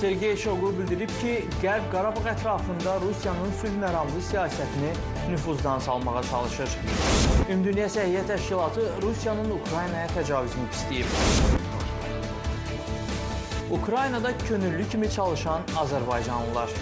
Sergey Shoigu bildirib ki, Qərb Qarabağ ətrafında Rusiyanın sülh məramlı siyasətini nüfuzdan salmağa çalışır. Ümumdünya Səhiyyə Təşkilatı Rusiyanın Ukraynaya təcavüzünü pisləyib. Ukraynada könüllü kimi çalışan Azərbaycanlılar.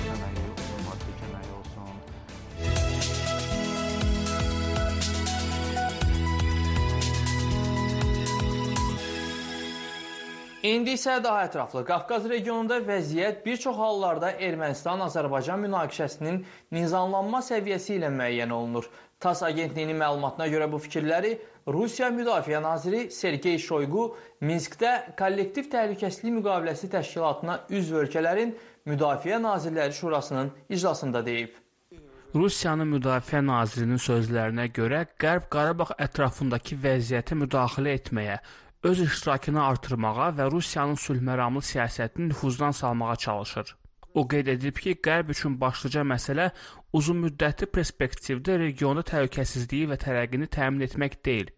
İndi isə daha ətraflı. Qafqaz regionunda vəziyyət bir çox hallarda Ermənistan-Azərbaycan münaqişəsinin nizamlanma səviyyəsi ilə müəyyən olunur. TASS agentliyinin məlumatına görə bu fikirləri Rusiya Müdafiə naziri Sergey Shoigu Minskdə Kollektiv Təhlükəsizlik Müqaviləsi Təşkilatına üzv ölkələrin Müdafiə Nazirləri Şurasının iclasında deyib. Rusiyanın müdafiə nazirinin sözlərinə görə Qərb Qarabağ ətrafındakı vəziyyətə müdaxilə etməyə, öz iştirakını artırmağa və Rusiyanın sülhməramlı siyasətini nüfuzdan salmağa çalışır. O qeyd edib ki, Qərb üçün başlıca məsələ uzunmüddətli perspektivdə regionda təhlükəsizliyi və tərəqqini təmin etmək deyil,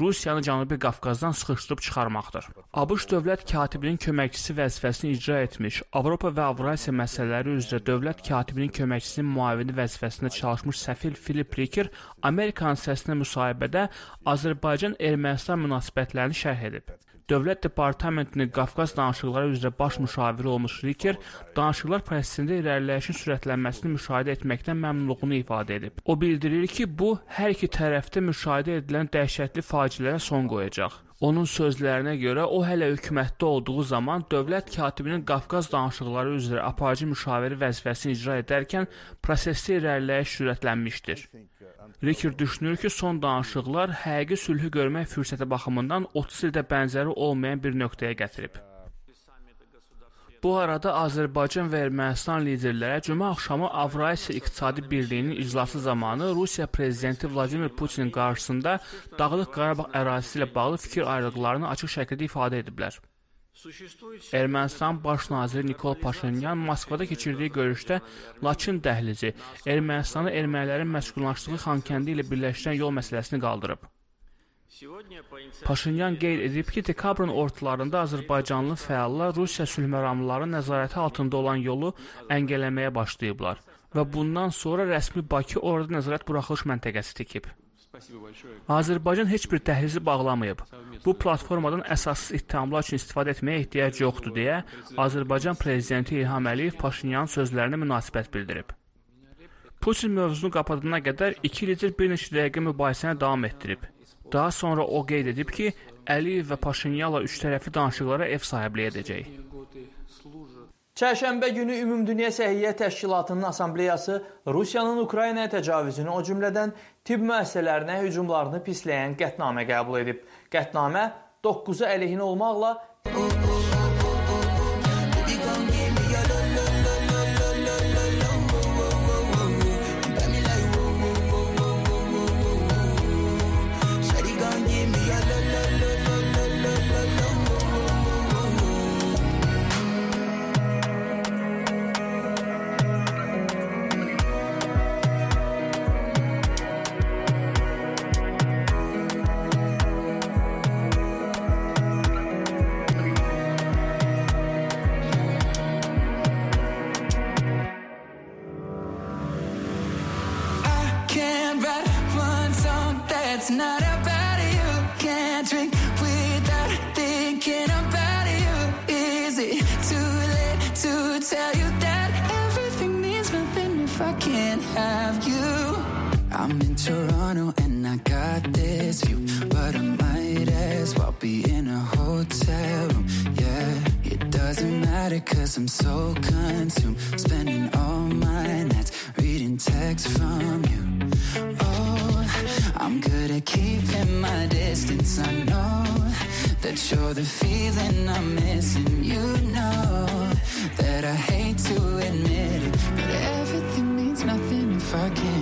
Rusiyanı Cənubi Qafqazdan sıxışdırıb çıxarmaqdır. ABŞ dövlət katibinin köməkçisi vəzifəsini icra etmiş, Avropa və Avrasiya məsələləri üzrə dövlət katibinin köməkçisinin müavini vəzifəsində çalışmış səfir Filip Riker Amerikanın səsinə müsahibədə Azərbaycan-Ermənistan münasibətlərini şərh edib. Dövlət Departamentinin Qafqaz danışıqları üzrə baş müşaviri olmuş Riker danışıqlar prosesində irəliləyişin sürətlənməsini müşahidə etməkdən məmnunluğunu ifadə edib. O bildirir ki, bu hər iki tərəfdə müşahidə edilən dəhşətli faciələrə son qoyacaq. Onun sözlərinə görə o hələ hökumətdə olduğu zaman dövlət katibinin Qafqaz danışıqları üzrə aparıcı müşaviri vəzifəsini icra edərkən prosesdə irəliləyiş sürətlənmişdir. Riker düşünür ki, son danışıqlar həqiqi sülhü görmək fürsəti baxımından 30 ildə bənzəri olmayan bir nöqtəyə gətirib. Bu arada Azərbaycan və Ermənistan liderləri cümə axşamı Avrasiya İqtisadi Birliyinin iclası zamanı Rusiya prezidenti Vladimir Putinin qarşısında Dağlıq Qarabağ ərazisi ilə bağlı fikir ayrılıqlarını açıq şəkildə ifadə ediblər. Ermənistan baş naziri Nikol Paşinyan Moskvada keçirdiyi görüşdə Laçın dəhlizi, Ermənistanı ermənilərin məskunlaşdığı Xankəndi ilə birləşdirən yol məsələsini qaldırıb. Paşinyan qeyd edib ki, dekabrın ortalarında Azərbaycanlı fəallar Rusiya sülhməramlıların nəzarəti altında olan yolu əngələməyə başlayıblar və bundan sonra rəsmi Bakı orada nəzarət buraxılış məntəqəsi tikib. Azərbaycan heç bir dəhlizi bağlamayıb. Bu platformadan əsassız ittihamlar üçün istifadə etməyə ehtiyac yoxdur deyə Azərbaycan prezidenti İlham Əliyev Paşinyanın sözlərinə münasibət bildirib. Putin mövzunu qapadana qədər iki lider bir neçə dəqiqə mübahisəni davam etdirib. Daha sonra o qeyd edib ki, Əliyev və Paşinyanla üçtərəfli danışıqlara ev sahibliyi edəcək. Çərşənbə günü Ümumdünya Səhiyyə Təşkilatının Assambleyası Rusiyanın Ukraynaya təcavüzünü, o cümlədən tibb müəssisələrinə hücumlarını pisləyən qətnamə qəbul edib. Qətnamə 9-u əleyhinə olmaqla Cause I'm so consumed. Spending all my nights Reading texts from you. Oh, I'm good at keeping my distance. I know That you're the feeling I'm missing. You know That I hate to admit it But everything means nothing if I can't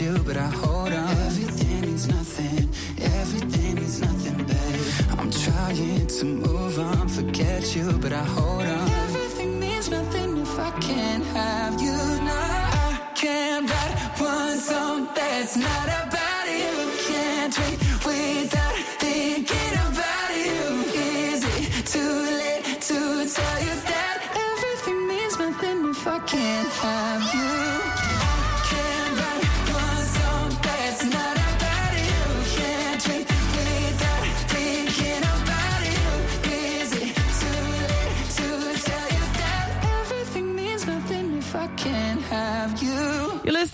you, but I hold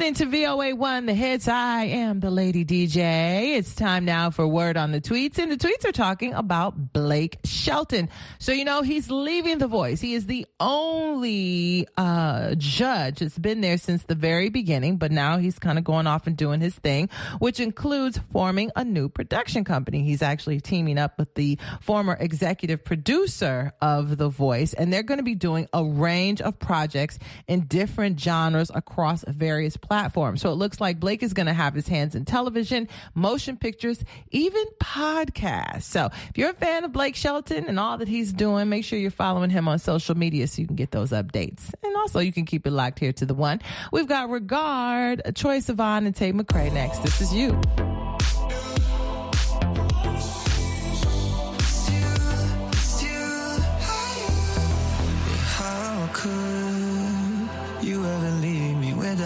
listening to VOA One, the hits. I am the Lady DJ. It's time now for word on the tweets, and the tweets are talking about Blake Shelton. So you know he's leaving The Voice. He is the only uh, judge that's been there since the very beginning, but now he's kind of going off and doing his thing, which includes forming a new production company. He's actually teaming up with the former executive producer of The Voice, and they're going to be doing a range of projects in different genres across various platforms. So it looks like Blake is going to have his hands in television, motion pictures, even podcasts. So if you're a fan of Blake Shelton and all that he's doing, make sure you're following him on social media so you can get those updates. And also you can keep it locked here to the one. We've got Regard, Troye Sivan, and Tate McRae next. This is you.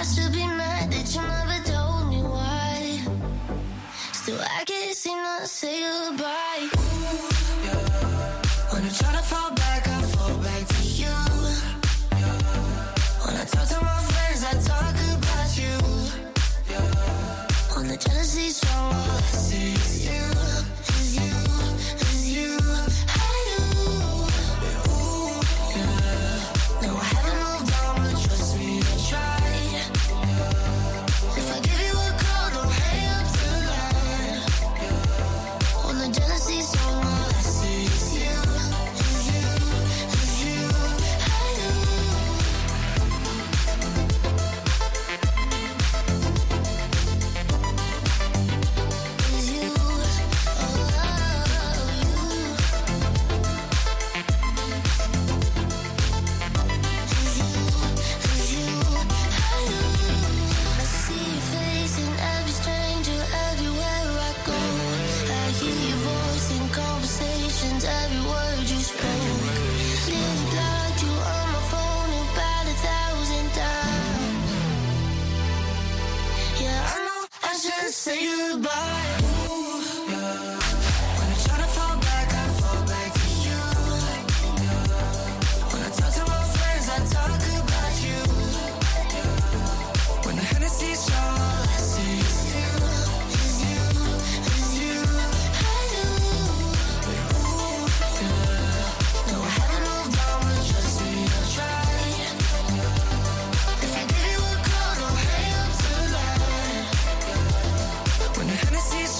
I should be mad that you never told me why. Still, I can't seem to say goodbye. When I try to fall back, I fall back to you. When I talk to my friends, I talk about you. On the jealousy strong, I see is you, this is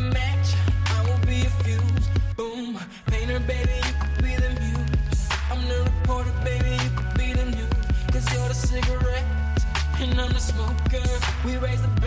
match, I will be fuse. Boom, painter, baby, you be the muse. I'm the reporter, baby, you be the you're the cigarette, and I'm the smoker. We raise the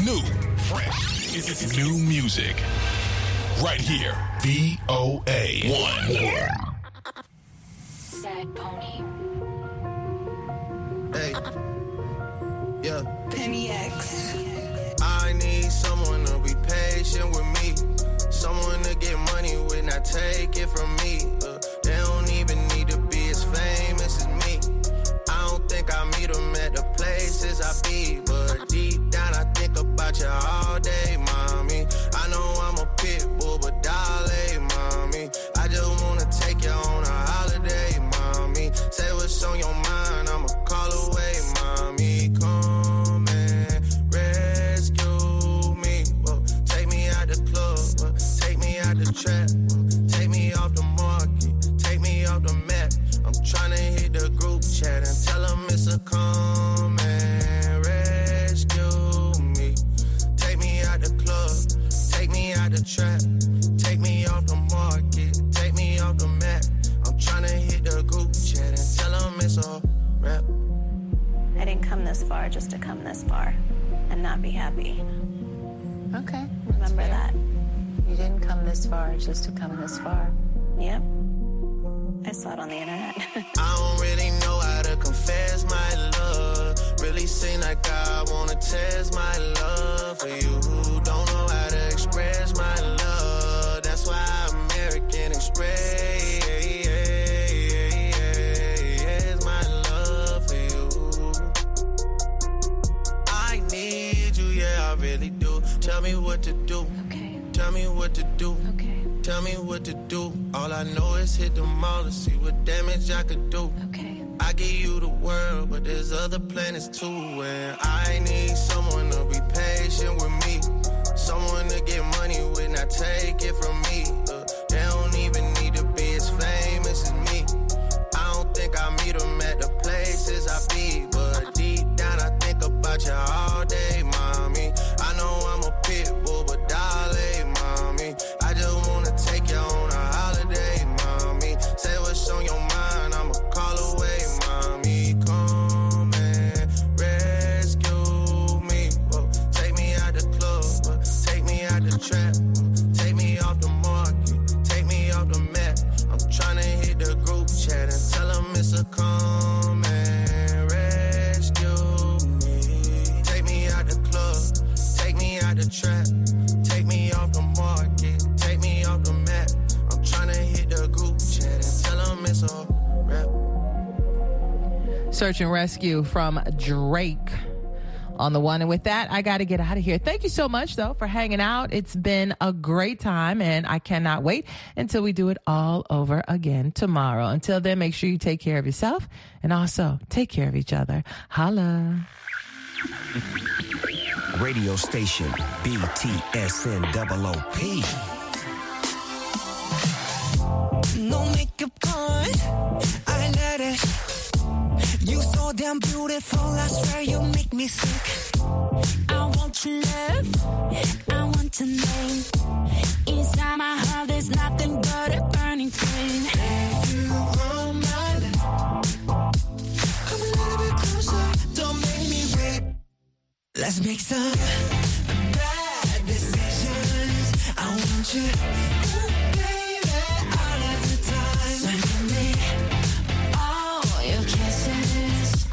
It's new, fresh. It's, it's new music. Right here. VOA 1. Sad pony. Hey. Yeah. Penny X. I need someone to be patient with me. Someone to get money with, not take it from me. Uh, they don't even need to be as famous as me. I don't think I meet them at the places I be. But deep down, I think about you all day, mommy. I know I'm a pit bull, but dolly, mommy. I just wanna take you on a holiday, mommy. Say what's on your mind, I'ma call away, mommy. Come and rescue me. Whoa, take me out the club, whoa, take me out the trap, whoa, take me off the market, take me off the map. I'm tryna hit the group chat and tell them it's a come just to come this far. Yep. I saw it on the internet. I don't really know how to confess my love. Really seem like I wanna test my love for you. Don't know how to express my love. That's why American Express my love for you. I need you, yeah, I really do. Tell me what to do. okay. Tell me what to do. Okay. Tell me what to do. All I know is hit the mall to see what damage I could do. Okay. I give you the world, but there's other planets too. And I need someone to be patient with me. Someone to get money with, not take it from me. trap. Take me off the market, take me off the map. I'm trying to hit the group chat and tell them it's a rap. Search and rescue from Drake on the one. And with that, I got to get out of here. Thank you so much, though, for hanging out. It's been a great time, and I cannot wait until we do it all over again tomorrow. Until then, make sure you take care of yourself and also take care of each other. Holla. Radio station BTSN OOP. No makeup on, I let it. You so damn beautiful, I swear you make me sick. I want your love, I want your name. Inside my heart, there's nothing but a burning flame. If you want my love, Let's make some bad decisions. I want you.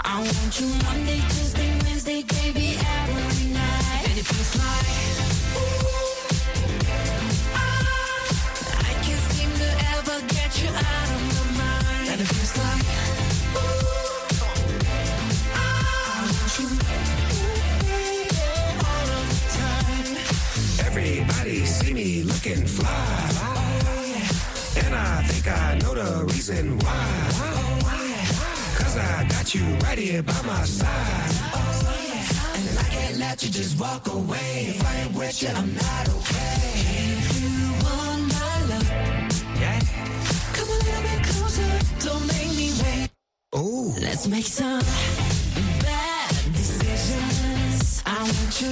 I want you Monday, Tuesday, Wednesday, baby, I know the reason why. Cause I got you right here by my side. And I can't let you just walk away. If I ain't with you, I'm not okay. If you want my love, Yeah. come a little bit closer. Don't make me wait. Ooh. Let's make some bad decisions. I want you,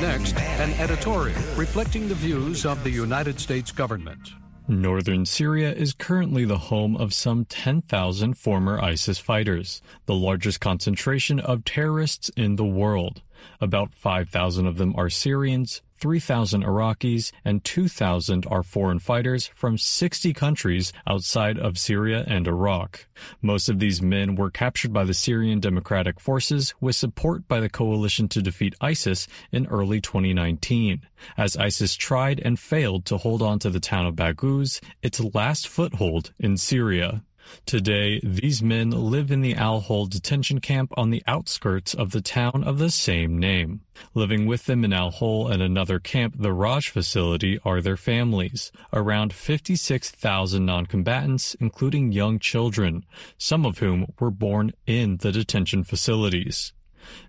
Next, an editorial reflecting the views of the United States government. Northern Syria is currently the home of some 10,000 former ISIS fighters, the largest concentration of terrorists in the world. About 5,000 of them are Syrians, 3,000 Iraqis, and 2,000 are foreign fighters from 60 countries outside of Syria and Iraq. Most of these men were captured by the Syrian Democratic Forces with support by the coalition to defeat ISIS in early 2019, as ISIS tried and failed to hold on to the town of Baghouz, its last foothold in Syria. Today, these men live in the Al Hol detention camp on the outskirts of the town of the same name. Living with them in Al Hol and another camp, the Roj facility, are their families, around 56,000 non-combatants, including young children, some of whom were born in the detention facilities.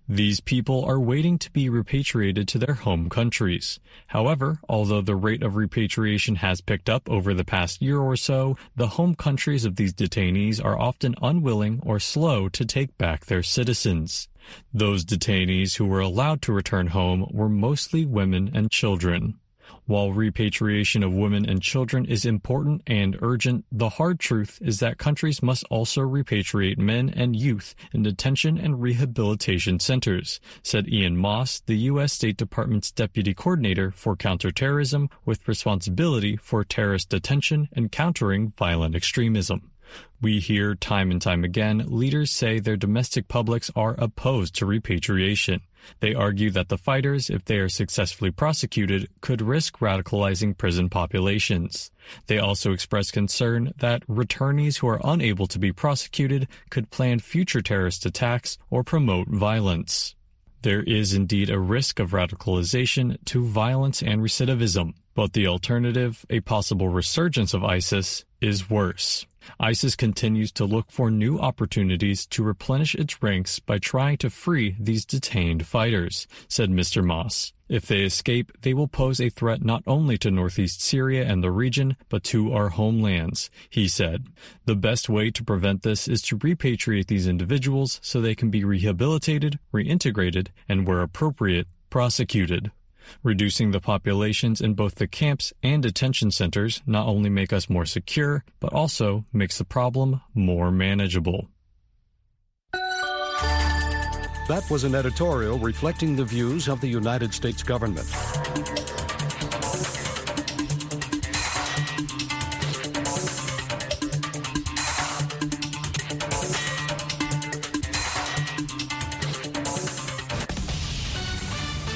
These people are waiting to be repatriated to their home countries. However, although the rate of repatriation has picked up over the past year or so, the home countries of these detainees are often unwilling or slow to take back their citizens. Those detainees who were allowed to return home were mostly women and children. While repatriation of women and children is important and urgent, the hard truth is that countries must also repatriate men and youth in detention and rehabilitation centers, said Ian Moss, the U.S. State Department's Deputy Coordinator for Counterterrorism with responsibility for terrorist detention and countering violent extremism. We hear time and time again leaders say their domestic publics are opposed to repatriation. They argue that the fighters, if they are successfully prosecuted, could risk radicalizing prison populations. They also express concern that returnees who are unable to be prosecuted could plan future terrorist attacks or promote violence. There is indeed a risk of radicalization to violence and recidivism, but the alternative, a possible resurgence of ISIS, is worse. ISIS continues to look for new opportunities to replenish its ranks by trying to free these detained fighters, said Mr. Moss. If they escape, they will pose a threat not only to northeast Syria and the region, but to our homelands, he said. The best way to prevent this is to repatriate these individuals so they can be rehabilitated, reintegrated, and where appropriate, prosecuted. Reducing the populations in both the camps and detention centers not only make us more secure, but also makes the problem more manageable. That was an editorial reflecting the views of the United States government.